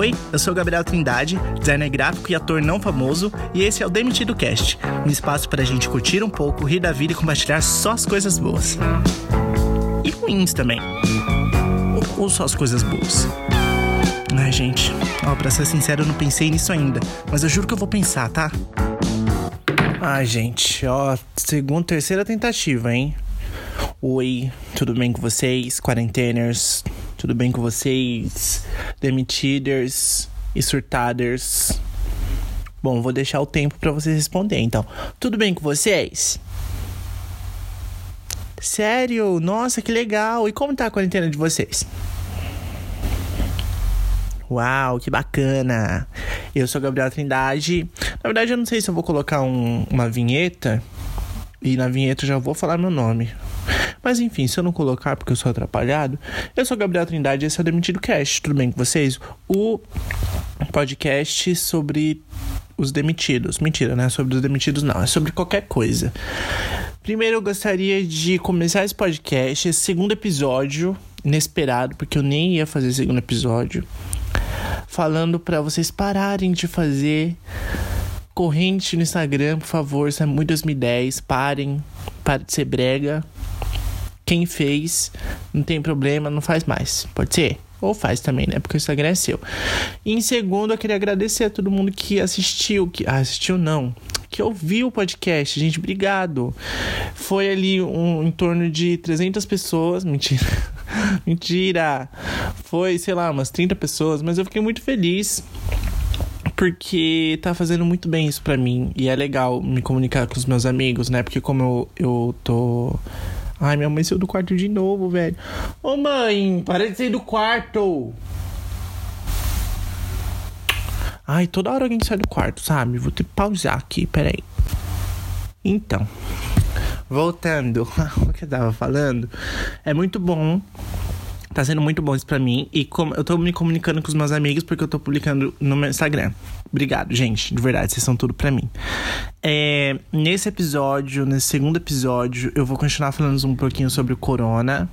Oi, eu sou Gabriel Trindade, designer gráfico e ator não famoso, e esse é o Demitido Cast, um espaço para a gente curtir um pouco, rir da vida e compartilhar só as coisas boas. E ruins também. Ou, ou só as coisas boas. Ai, gente, ó, pra ser sincero, eu não pensei nisso ainda, mas eu juro que eu vou pensar, tá? Ai, gente, ó, segunda, terceira tentativa, hein? Oi, tudo bem com vocês, quarenteners? Tudo bem com vocês, demitiders e surtaders? Bom, vou deixar o tempo para vocês responderem, então. Tudo bem com vocês? Sério? Nossa, que legal! E como tá a quarentena de vocês? Uau, que bacana! Eu sou Gabriel Trindade. Na verdade, eu não sei se eu vou colocar um, uma vinheta. E na vinheta eu já vou falar meu nome. Mas enfim, se eu não colocar porque eu sou atrapalhado, eu sou Gabriel Trindade e esse é o Demitido Cast. Tudo bem com vocês? O podcast sobre os demitidos. Mentira, não é sobre os demitidos, não. É sobre qualquer coisa. Primeiro, eu gostaria de começar esse podcast, esse segundo episódio, inesperado, porque eu nem ia fazer segundo episódio, falando para vocês pararem de fazer corrente no Instagram, por favor. Isso é muito 2010. Parem. Parem de ser brega. Quem fez, não tem problema, não faz mais. Pode ser? Ou faz também, né? Porque o Instagram é seu. E em segundo, eu queria agradecer a todo mundo que assistiu. Que ah, assistiu, não. Que ouviu o podcast. Gente, obrigado. Foi ali um, em torno de 300 pessoas. Mentira. Mentira. Foi, sei lá, umas 30 pessoas. Mas eu fiquei muito feliz porque tá fazendo muito bem isso para mim e é legal me comunicar com os meus amigos, né? Porque como eu, eu tô Ai, minha mãe saiu do quarto de novo, velho. Ô mãe, para de sair do quarto. Ai, toda hora alguém sai do quarto, sabe? Vou ter que pausar aqui, peraí. Então, voltando ao que eu tava falando, é muito bom Tá sendo muito bom isso pra mim. E como eu tô me comunicando com os meus amigos porque eu tô publicando no meu Instagram. Obrigado, gente. De verdade, vocês são tudo pra mim. É, nesse episódio, nesse segundo episódio, eu vou continuar falando um pouquinho sobre o corona.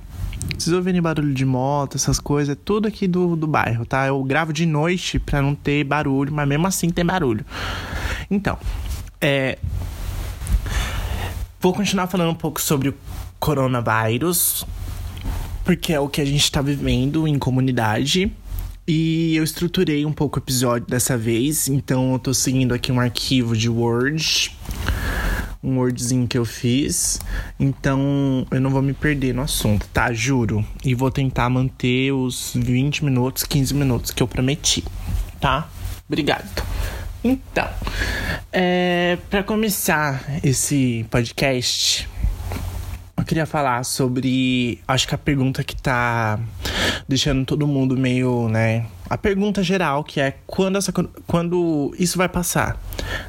Vocês ouvirem barulho de moto, essas coisas, é tudo aqui do, do bairro, tá? Eu gravo de noite pra não ter barulho, mas mesmo assim tem barulho. Então, é. Vou continuar falando um pouco sobre o coronavírus, porque é o que a gente tá vivendo em comunidade. E eu estruturei um pouco o episódio dessa vez, então eu tô seguindo aqui um arquivo de Word, um Wordzinho que eu fiz. Então eu não vou me perder no assunto, tá? Juro. E vou tentar manter os 20 minutos, 15 minutos que eu prometi, tá? Obrigado. Então, é, para começar esse podcast, queria falar sobre. Acho que a pergunta que tá deixando todo mundo meio, né? A pergunta geral, que é quando, essa, quando isso vai passar?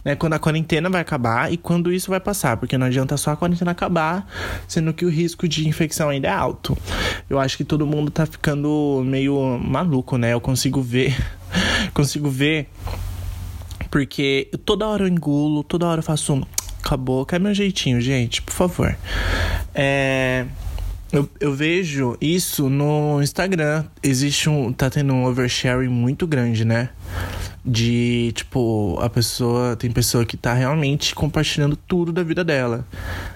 Né? Quando a quarentena vai acabar e quando isso vai passar? Porque não adianta só a quarentena acabar, sendo que o risco de infecção ainda é alto. Eu acho que todo mundo tá ficando meio maluco, né? Eu consigo ver. consigo ver. Porque toda hora eu engulo, toda hora eu faço um acabou. Quer meu jeitinho, gente, por favor. É. Eu, eu, vejo isso no Instagram. Existe um. Tá tendo um oversharing muito grande, né? De, tipo, a pessoa. Tem pessoa que tá realmente compartilhando tudo da vida dela.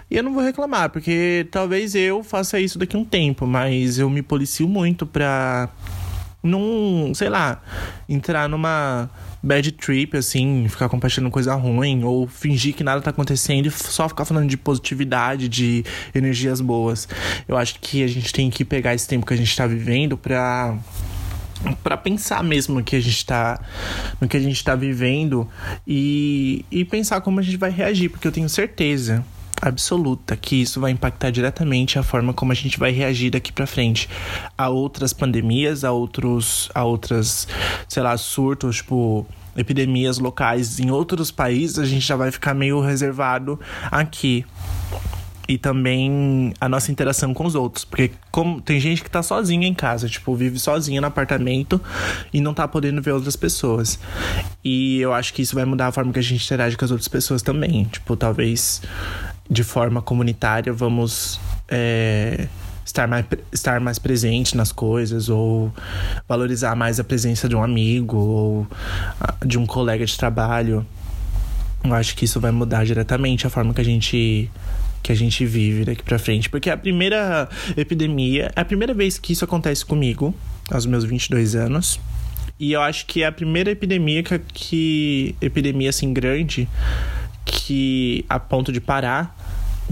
E eu não vou reclamar, porque talvez eu faça isso daqui a um tempo, mas eu me policio muito pra. Não. Sei lá. Entrar numa bad trip, assim, ficar compartilhando coisa ruim, ou fingir que nada tá acontecendo e só ficar falando de positividade, de energias boas. Eu acho que a gente tem que pegar esse tempo que a gente tá vivendo pra para pensar mesmo no que a gente tá no que a gente tá vivendo e, e pensar como a gente vai reagir, porque eu tenho certeza absoluta que isso vai impactar diretamente a forma como a gente vai reagir daqui para frente a outras pandemias, a outros a outras, sei lá, surtos, tipo epidemias locais em outros países, a gente já vai ficar meio reservado aqui e também a nossa interação com os outros. Porque como tem gente que tá sozinha em casa, tipo, vive sozinha no apartamento e não tá podendo ver outras pessoas. E eu acho que isso vai mudar a forma que a gente interage com as outras pessoas também. Tipo, talvez de forma comunitária vamos é, estar mais, estar mais presente nas coisas, ou valorizar mais a presença de um amigo, ou de um colega de trabalho. Eu acho que isso vai mudar diretamente a forma que a gente que a gente vive daqui para frente, porque a primeira epidemia, é a primeira vez que isso acontece comigo, aos meus 22 anos. E eu acho que é a primeira epidemia que, que epidemia assim grande que a ponto de parar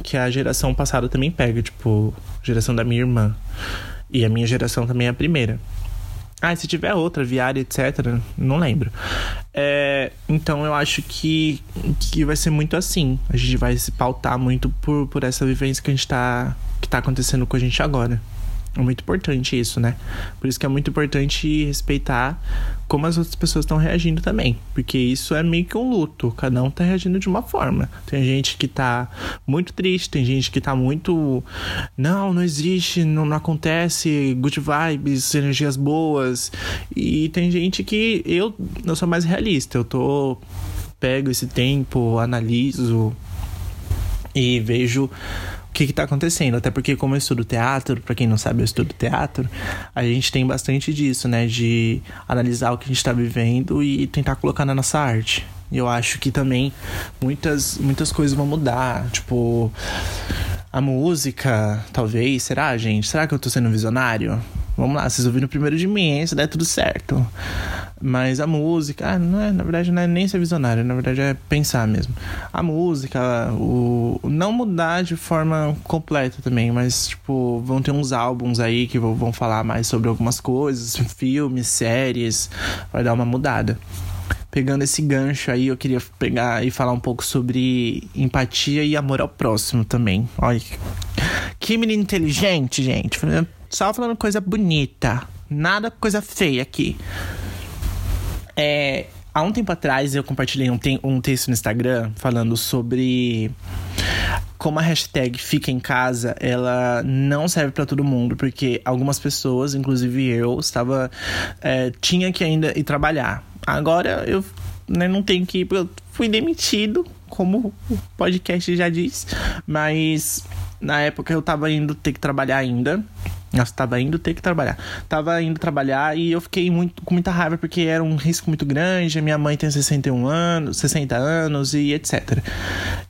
que a geração passada também pega, tipo, geração da minha irmã. E a minha geração também é a primeira. Ah, se tiver outra, viária, etc., não lembro. É, então eu acho que, que vai ser muito assim. A gente vai se pautar muito por, por essa vivência que a gente tá. que tá acontecendo com a gente agora. É muito importante isso, né? Por isso que é muito importante respeitar como as outras pessoas estão reagindo também. Porque isso é meio que um luto. Cada um tá reagindo de uma forma. Tem gente que tá muito triste, tem gente que tá muito. Não, não existe, não, não acontece, good vibes, energias boas. E tem gente que eu, eu sou mais realista. Eu tô. Pego esse tempo, analiso e vejo o que está acontecendo. Até porque, como eu estudo teatro, para quem não sabe, eu estudo teatro, a gente tem bastante disso, né? De analisar o que a gente está vivendo e tentar colocar na nossa arte. E eu acho que também muitas, muitas coisas vão mudar. Tipo, a música, talvez. Será, gente? Será que eu tô sendo visionário? Vamos lá, vocês ouviram primeiro de mim, hein? Se der tudo certo. Mas a música, ah, não é, na verdade não é nem ser visionário, na verdade é pensar mesmo. A música, o não mudar de forma completa também, mas tipo, vão ter uns álbuns aí que vão falar mais sobre algumas coisas, filmes, séries, vai dar uma mudada. Pegando esse gancho aí, eu queria pegar e falar um pouco sobre empatia e amor ao próximo também. Olha, que menino inteligente, gente. Só falando coisa bonita. Nada coisa feia aqui. É, há um tempo atrás eu compartilhei um, te um texto no Instagram falando sobre como a hashtag fica em casa, ela não serve para todo mundo, porque algumas pessoas, inclusive eu, estava é, tinha que ainda ir trabalhar. Agora eu né, não tenho que ir, eu fui demitido, como o podcast já diz, mas na época eu tava indo ter que trabalhar ainda. Nossa, tava indo ter que trabalhar. Tava indo trabalhar e eu fiquei muito, com muita raiva porque era um risco muito grande. Minha mãe tem 61 anos, 60 anos e etc.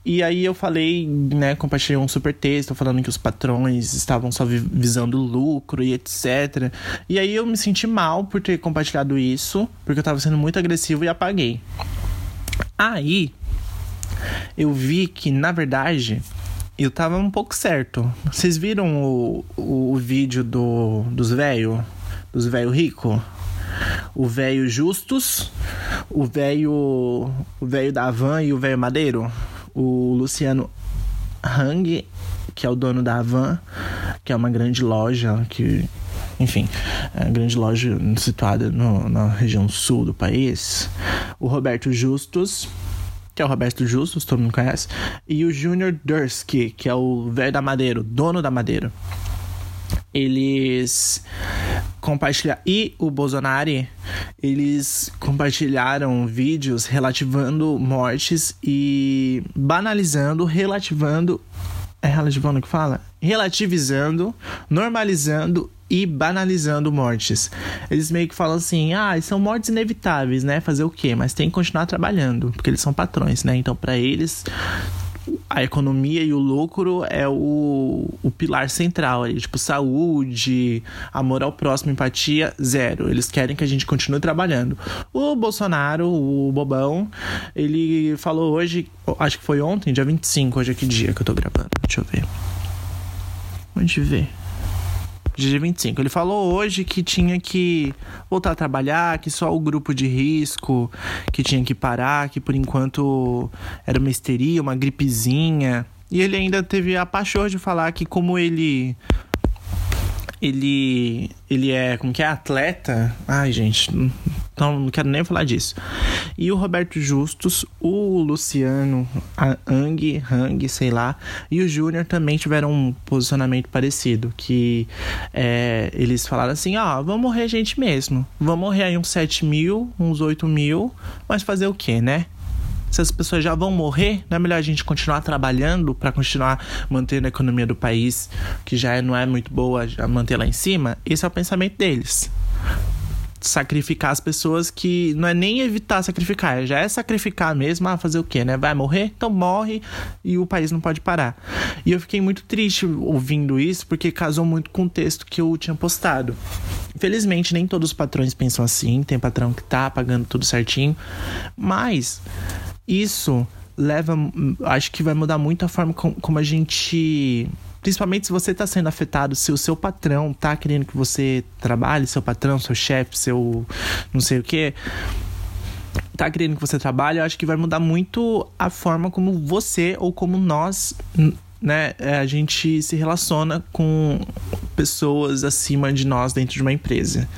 E aí eu falei, né, compartilhei um super texto falando que os patrões estavam só visando lucro e etc. E aí eu me senti mal por ter compartilhado isso, porque eu tava sendo muito agressivo e apaguei. Aí eu vi que, na verdade, eu tava um pouco certo. Vocês viram o, o, o vídeo do, dos velho? Dos velho rico? O velho Justus, o velho o velho da Havan e o velho Madeiro? O Luciano Hang, que é o dono da Havan, que é uma grande loja que enfim, é grande loja situada no, na região sul do país. O Roberto Justus, que é o Roberto Justus, todo mundo conhece, e o Junior Dursky, que é o velho da Madeira, dono da Madeira. Eles compartilharam. E o Bolsonaro, eles compartilharam vídeos relativando mortes e banalizando, relativando. É relativando que fala? Relativizando, normalizando e banalizando mortes. Eles meio que falam assim: ah, são mortes inevitáveis, né? Fazer o quê? Mas tem que continuar trabalhando, porque eles são patrões, né? Então, para eles, a economia e o lucro é o, o pilar central ali. Tipo, saúde, amor ao próximo, empatia, zero. Eles querem que a gente continue trabalhando. O Bolsonaro, o bobão, ele falou hoje, acho que foi ontem, dia 25, hoje é que dia que eu tô gravando? Deixa eu ver. Onde ver? Dia 25. Ele falou hoje que tinha que voltar a trabalhar, que só o grupo de risco que tinha que parar, que por enquanto era uma histeria, uma gripezinha. E ele ainda teve a paixão de falar que como ele ele ele é como que é atleta. Ai, gente, então não quero nem falar disso. E o Roberto Justus, o Luciano a Ang, Hang, sei lá, e o Júnior também tiveram um posicionamento parecido, que é, eles falaram assim, ó, oh, vamos morrer gente mesmo. Vamos morrer aí uns 7 mil, uns 8 mil, mas fazer o quê, né? Se as pessoas já vão morrer, não é melhor a gente continuar trabalhando para continuar mantendo a economia do país, que já não é muito boa, já manter lá em cima? Esse é o pensamento deles sacrificar as pessoas que não é nem evitar sacrificar, já é sacrificar mesmo, ah, fazer o quê, né? Vai morrer? Então morre e o país não pode parar. E eu fiquei muito triste ouvindo isso porque casou muito com o texto que eu tinha postado. Infelizmente, nem todos os patrões pensam assim, tem patrão que tá pagando tudo certinho, mas isso leva, acho que vai mudar muito a forma como a gente Principalmente se você está sendo afetado, se o seu patrão tá querendo que você trabalhe, seu patrão, seu chefe, seu não sei o que, tá querendo que você trabalhe, eu acho que vai mudar muito a forma como você ou como nós né, é, a gente se relaciona com pessoas acima de nós dentro de uma empresa.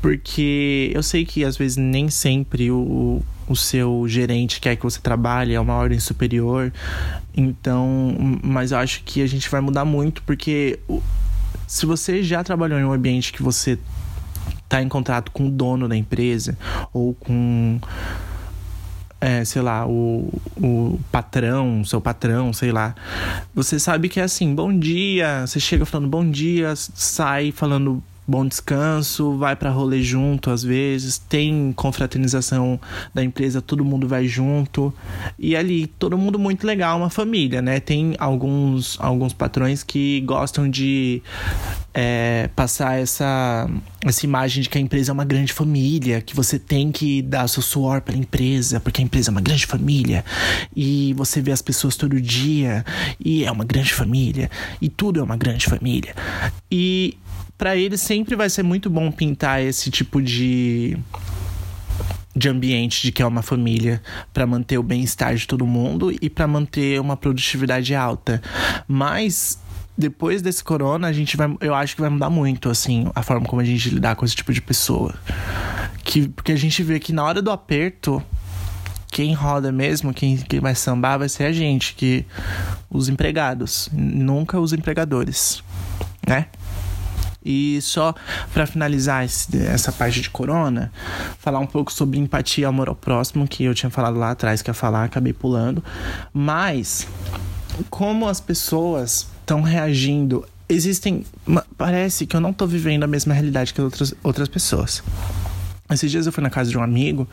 Porque eu sei que às vezes nem sempre o, o seu gerente quer que você trabalhe, é uma ordem superior. Então, mas eu acho que a gente vai mudar muito, porque se você já trabalhou em um ambiente que você está em contato com o dono da empresa ou com é, sei lá, o, o patrão, seu patrão, sei lá. Você sabe que é assim, bom dia, você chega falando bom dia, sai falando bom descanso, vai para rolê junto às vezes, tem confraternização da empresa, todo mundo vai junto. E ali, todo mundo muito legal, uma família, né? Tem alguns, alguns patrões que gostam de é, passar essa, essa imagem de que a empresa é uma grande família, que você tem que dar seu suor para a empresa, porque a empresa é uma grande família. E você vê as pessoas todo dia, e é uma grande família, e tudo é uma grande família. E para ele sempre vai ser muito bom pintar esse tipo de de ambiente de que é uma família para manter o bem-estar de todo mundo e para manter uma produtividade alta. Mas depois desse corona, a gente vai, eu acho que vai mudar muito assim a forma como a gente lidar com esse tipo de pessoa. Que porque a gente vê que na hora do aperto quem roda mesmo, quem, quem vai sambar vai ser a gente, que os empregados, nunca os empregadores, né? E só para finalizar esse, essa parte de corona, falar um pouco sobre empatia e amor ao próximo, que eu tinha falado lá atrás que ia falar, acabei pulando. Mas como as pessoas estão reagindo, existem. Parece que eu não tô vivendo a mesma realidade que outras, outras pessoas. Esses dias eu fui na casa de um amigo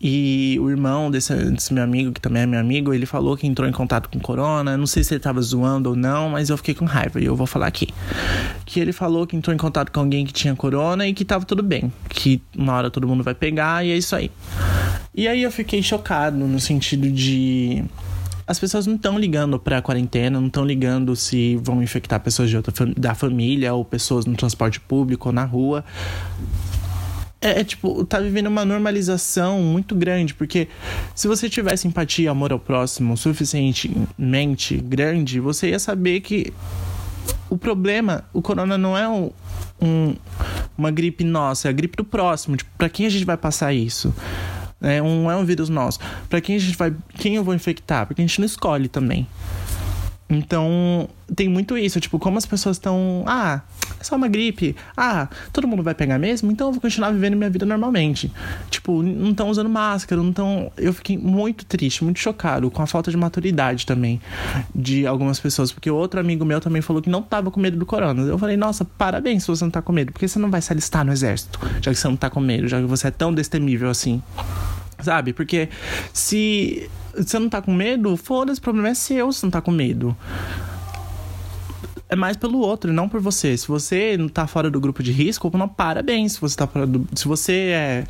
e o irmão desse, desse, meu amigo, que também é meu amigo, ele falou que entrou em contato com corona. Não sei se ele tava zoando ou não, mas eu fiquei com raiva e eu vou falar aqui. Que ele falou que entrou em contato com alguém que tinha corona e que tava tudo bem. Que uma hora todo mundo vai pegar e é isso aí. E aí eu fiquei chocado no sentido de as pessoas não estão ligando para a quarentena, não estão ligando se vão infectar pessoas de outra da família ou pessoas no transporte público ou na rua é, é, tipo, tá vivendo uma normalização muito grande, porque se você tivesse empatia, amor ao próximo suficientemente grande, você ia saber que o problema, o corona não é um, um, uma gripe nossa, é a gripe do próximo. Tipo, pra quem a gente vai passar isso? É um, é um vírus nosso. Pra quem a gente vai. Quem eu vou infectar? Porque a gente não escolhe também. Então, tem muito isso, tipo, como as pessoas estão. Ah, é só uma gripe. Ah, todo mundo vai pegar mesmo, então eu vou continuar vivendo minha vida normalmente. Tipo, não estão usando máscara, não estão. Eu fiquei muito triste, muito chocado com a falta de maturidade também de algumas pessoas. Porque outro amigo meu também falou que não tava com medo do corona. Eu falei, nossa, parabéns se você não tá com medo, porque você não vai se alistar no exército, já que você não tá com medo, já que você é tão destemível assim. Sabe? Porque se você não tá com medo, foda-se, o problema é seu se não tá com medo. É mais pelo outro, não por você. Se você não tá fora do grupo de risco, não, parabéns. Se você tá fora do. Se você é.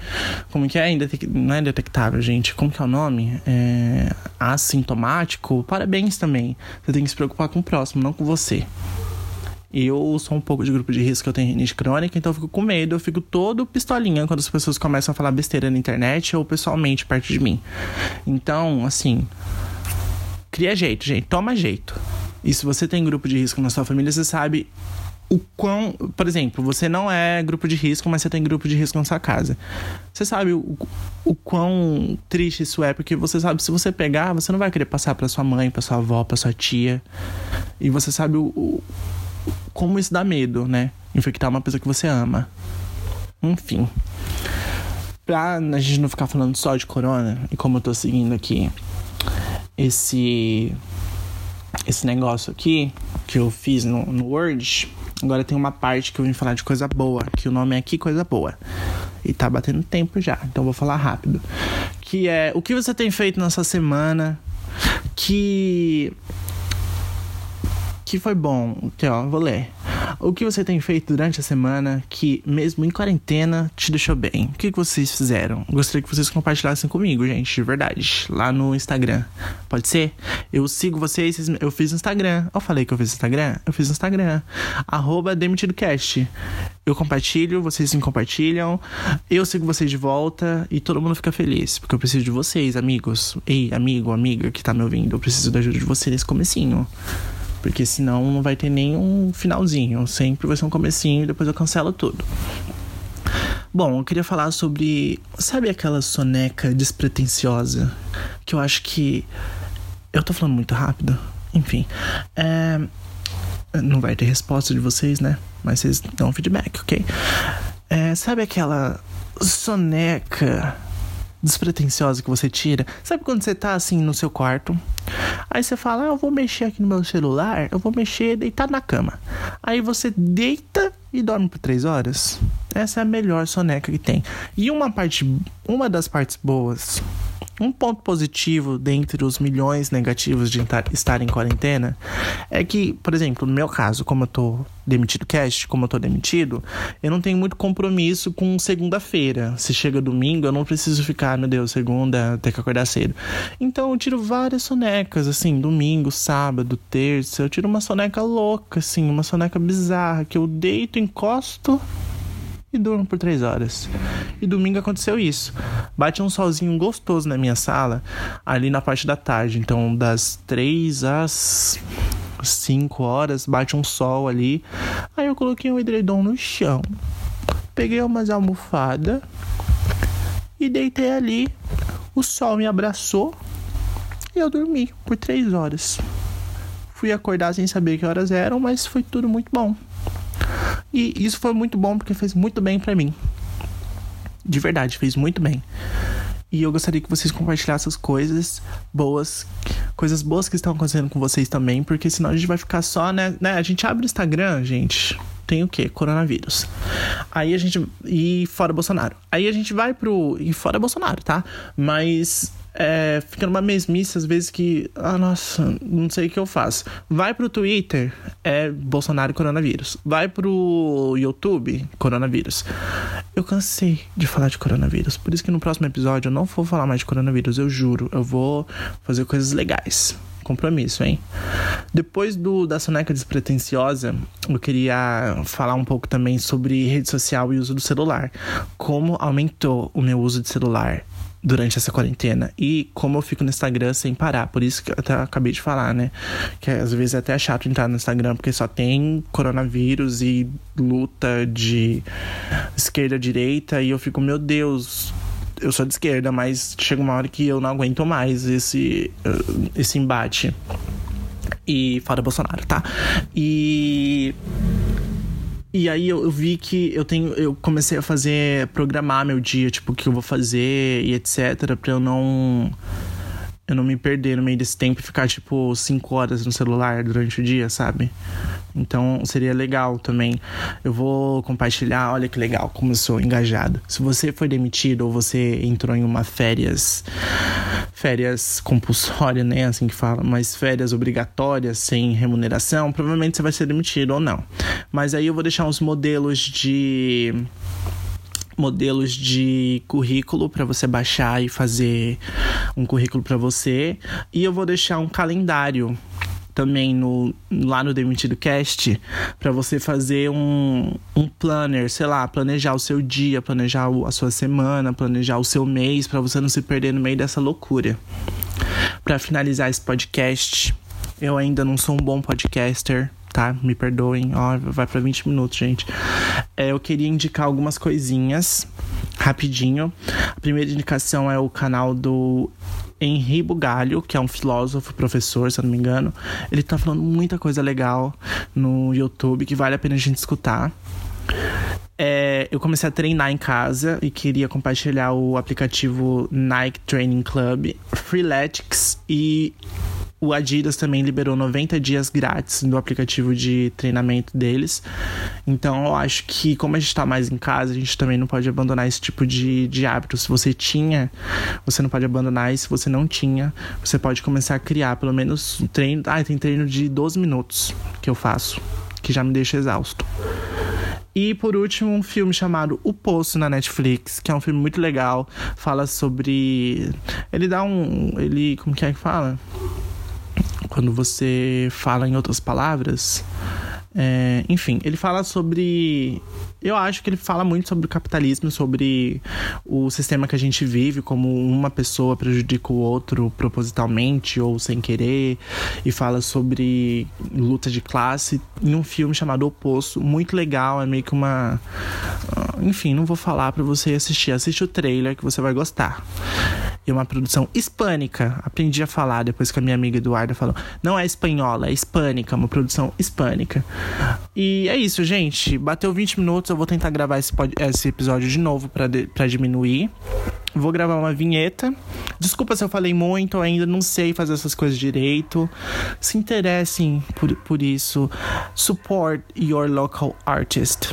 Como que é? Indetec... Não é detectável, gente. Como que é o nome? É... Assintomático, parabéns também. Você tem que se preocupar com o próximo, não com você. Eu sou um pouco de grupo de risco, eu tenho rinite crônica, então eu fico com medo, eu fico todo pistolinha quando as pessoas começam a falar besteira na internet ou pessoalmente perto de mim. Então, assim, cria jeito, gente, toma jeito. E se você tem grupo de risco na sua família, você sabe o quão. Por exemplo, você não é grupo de risco, mas você tem grupo de risco na sua casa. Você sabe o, o quão triste isso é, porque você sabe, se você pegar, você não vai querer passar para sua mãe, para sua avó, para sua tia. E você sabe o, o como isso dá medo, né? Infectar uma pessoa que você ama. Enfim. pra a gente não ficar falando só de corona, e como eu tô seguindo aqui esse esse negócio aqui que eu fiz no, no Word, agora tem uma parte que eu vim falar de coisa boa, que o nome é aqui coisa boa. E tá batendo tempo já, então vou falar rápido. Que é o que você tem feito nessa semana que que foi bom. Aqui, ó, vou ler. O que você tem feito durante a semana que, mesmo em quarentena, te deixou bem? O que, vocês fizeram? Gostaria que vocês compartilhassem comigo, gente, de verdade. Lá no Instagram. Pode ser? Eu sigo vocês, eu fiz Instagram. Eu falei que eu fiz Instagram? Eu fiz Instagram. Arroba DemitidoCast. Eu compartilho, vocês me compartilham. Eu sigo vocês de volta e todo mundo fica feliz. Porque eu preciso de vocês, amigos. Ei, amigo, amiga que tá me ouvindo. Eu preciso da ajuda de vocês nesse comecinho. Porque senão não vai ter nenhum finalzinho. Sempre vai ser um comecinho e depois eu cancelo tudo. Bom, eu queria falar sobre. Sabe aquela soneca despretensiosa? Que eu acho que. Eu tô falando muito rápido? Enfim. É... Não vai ter resposta de vocês, né? Mas vocês dão feedback, ok? É... Sabe aquela soneca despretensiosa que você tira. Sabe quando você tá assim no seu quarto? Aí você fala, ah, eu vou mexer aqui no meu celular, eu vou mexer deitado na cama. Aí você deita e dorme por três horas. Essa é a melhor soneca que tem. E uma parte, uma das partes boas um ponto positivo dentre os milhões negativos de estar em quarentena é que, por exemplo, no meu caso, como eu tô demitido cast, como eu tô demitido, eu não tenho muito compromisso com segunda-feira. Se chega domingo, eu não preciso ficar, meu Deus, segunda, ter que acordar cedo. Então eu tiro várias sonecas, assim, domingo, sábado, terça, eu tiro uma soneca louca, assim, uma soneca bizarra, que eu deito, encosto e durmo por três horas. E domingo aconteceu isso. Bate um solzinho gostoso na minha sala, ali na parte da tarde. Então, das três às cinco horas, bate um sol ali. Aí eu coloquei um edredom no chão, peguei umas almofadas e deitei ali. O sol me abraçou e eu dormi por três horas. Fui acordar sem saber que horas eram, mas foi tudo muito bom. E isso foi muito bom porque fez muito bem para mim. De verdade, fez muito bem. E eu gostaria que vocês compartilhassem as coisas boas, coisas boas que estão acontecendo com vocês também, porque senão a gente vai ficar só, né? né? A gente abre o Instagram, gente. Tem o quê? Coronavírus. Aí a gente. E fora Bolsonaro. Aí a gente vai pro. E fora Bolsonaro, tá? Mas é, fica numa mesmice às vezes que, ah, nossa, não sei o que eu faço. Vai pro Twitter, é Bolsonaro coronavírus. Vai pro YouTube, coronavírus. Eu cansei de falar de coronavírus, por isso que no próximo episódio eu não vou falar mais de coronavírus, eu juro. Eu vou fazer coisas legais. Compromisso, hein? Depois do da soneca despretensiosa, eu queria falar um pouco também sobre rede social e uso do celular. Como aumentou o meu uso de celular durante essa quarentena. E como eu fico no Instagram sem parar. Por isso que eu até acabei de falar, né? Que às vezes é até chato entrar no Instagram porque só tem coronavírus e luta de esquerda-direita. E eu fico, meu Deus. Eu sou de esquerda, mas chega uma hora que eu não aguento mais esse, esse embate. E fora Bolsonaro, tá? E e aí eu, eu, vi que eu tenho. Eu comecei a fazer. programar meu dia, tipo, o que eu vou fazer e etc. pra eu não. Eu não me perder no meio desse tempo e ficar, tipo, cinco horas no celular durante o dia, sabe? Então seria legal também. Eu vou compartilhar, olha que legal, como eu sou engajado. Se você foi demitido ou você entrou em uma férias, férias compulsórias, né? Assim que fala, mas férias obrigatórias sem remuneração, provavelmente você vai ser demitido ou não. Mas aí eu vou deixar uns modelos de modelos de currículo para você baixar e fazer um currículo para você. E eu vou deixar um calendário também no, lá no Demitido Cast para você fazer um, um planner, sei lá, planejar o seu dia, planejar a sua semana, planejar o seu mês, para você não se perder no meio dessa loucura. Para finalizar esse podcast, eu ainda não sou um bom podcaster, tá? Me perdoem, ó, vai para 20 minutos, gente. É, eu queria indicar algumas coisinhas rapidinho. A primeira indicação é o canal do Henri Bugalho, que é um filósofo, professor, se eu não me engano. Ele tá falando muita coisa legal no YouTube que vale a pena a gente escutar. é, eu comecei a treinar em casa e queria compartilhar o aplicativo Nike Training Club, Freeletics e o Adidas também liberou 90 dias grátis do aplicativo de treinamento deles. Então eu acho que, como a gente tá mais em casa, a gente também não pode abandonar esse tipo de, de hábito. Se você tinha, você não pode abandonar. E se você não tinha, você pode começar a criar pelo menos um treino. Ah, tem treino de 12 minutos que eu faço, que já me deixa exausto. E por último, um filme chamado O Poço na Netflix, que é um filme muito legal. Fala sobre. Ele dá um. Ele. Como que é que fala? Quando você fala em outras palavras. É, enfim, ele fala sobre. Eu acho que ele fala muito sobre o capitalismo, sobre o sistema que a gente vive, como uma pessoa prejudica o outro propositalmente ou sem querer, e fala sobre luta de classe em um filme chamado O Poço, muito legal, é meio que uma. Enfim, não vou falar para você assistir, assiste o trailer que você vai gostar é uma produção hispânica. Aprendi a falar depois que a minha amiga Eduarda falou. Não é espanhola, é hispânica, uma produção hispânica. E é isso, gente. Bateu 20 minutos, eu vou tentar gravar esse, esse episódio de novo para diminuir. Vou gravar uma vinheta. Desculpa se eu falei muito, eu ainda não sei fazer essas coisas direito. Se interessem por, por isso. Support your local artist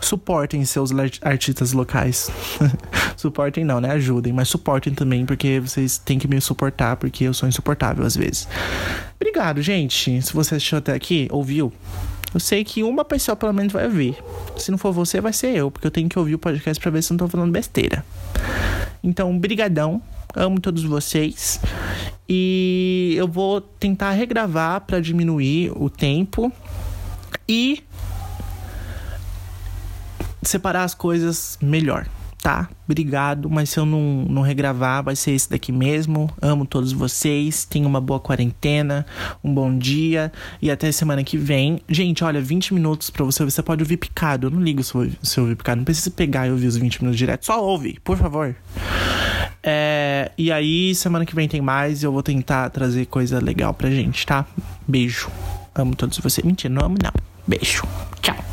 suportem seus artistas locais. suportem não, né? Ajudem, mas suportem também, porque vocês têm que me suportar, porque eu sou insuportável às vezes. Obrigado, gente. Se você assistiu até aqui, ouviu. Eu sei que uma pessoa pelo menos vai ouvir. Se não for você, vai ser eu, porque eu tenho que ouvir o podcast pra ver se eu não tô falando besteira. Então, brigadão. Amo todos vocês. E eu vou tentar regravar para diminuir o tempo. E separar as coisas melhor, tá? Obrigado, mas se eu não, não regravar, vai ser esse daqui mesmo. Amo todos vocês. Tenham uma boa quarentena, um bom dia e até semana que vem. Gente, olha, 20 minutos pra você. Você pode ouvir picado. Eu não ligo se você ouvir picado. Não precisa pegar e ouvir os 20 minutos direto. Só ouve, por favor. É, e aí, semana que vem tem mais. Eu vou tentar trazer coisa legal pra gente, tá? Beijo. Amo todos vocês. Mentira, não amo, não. Beijo. Tchau.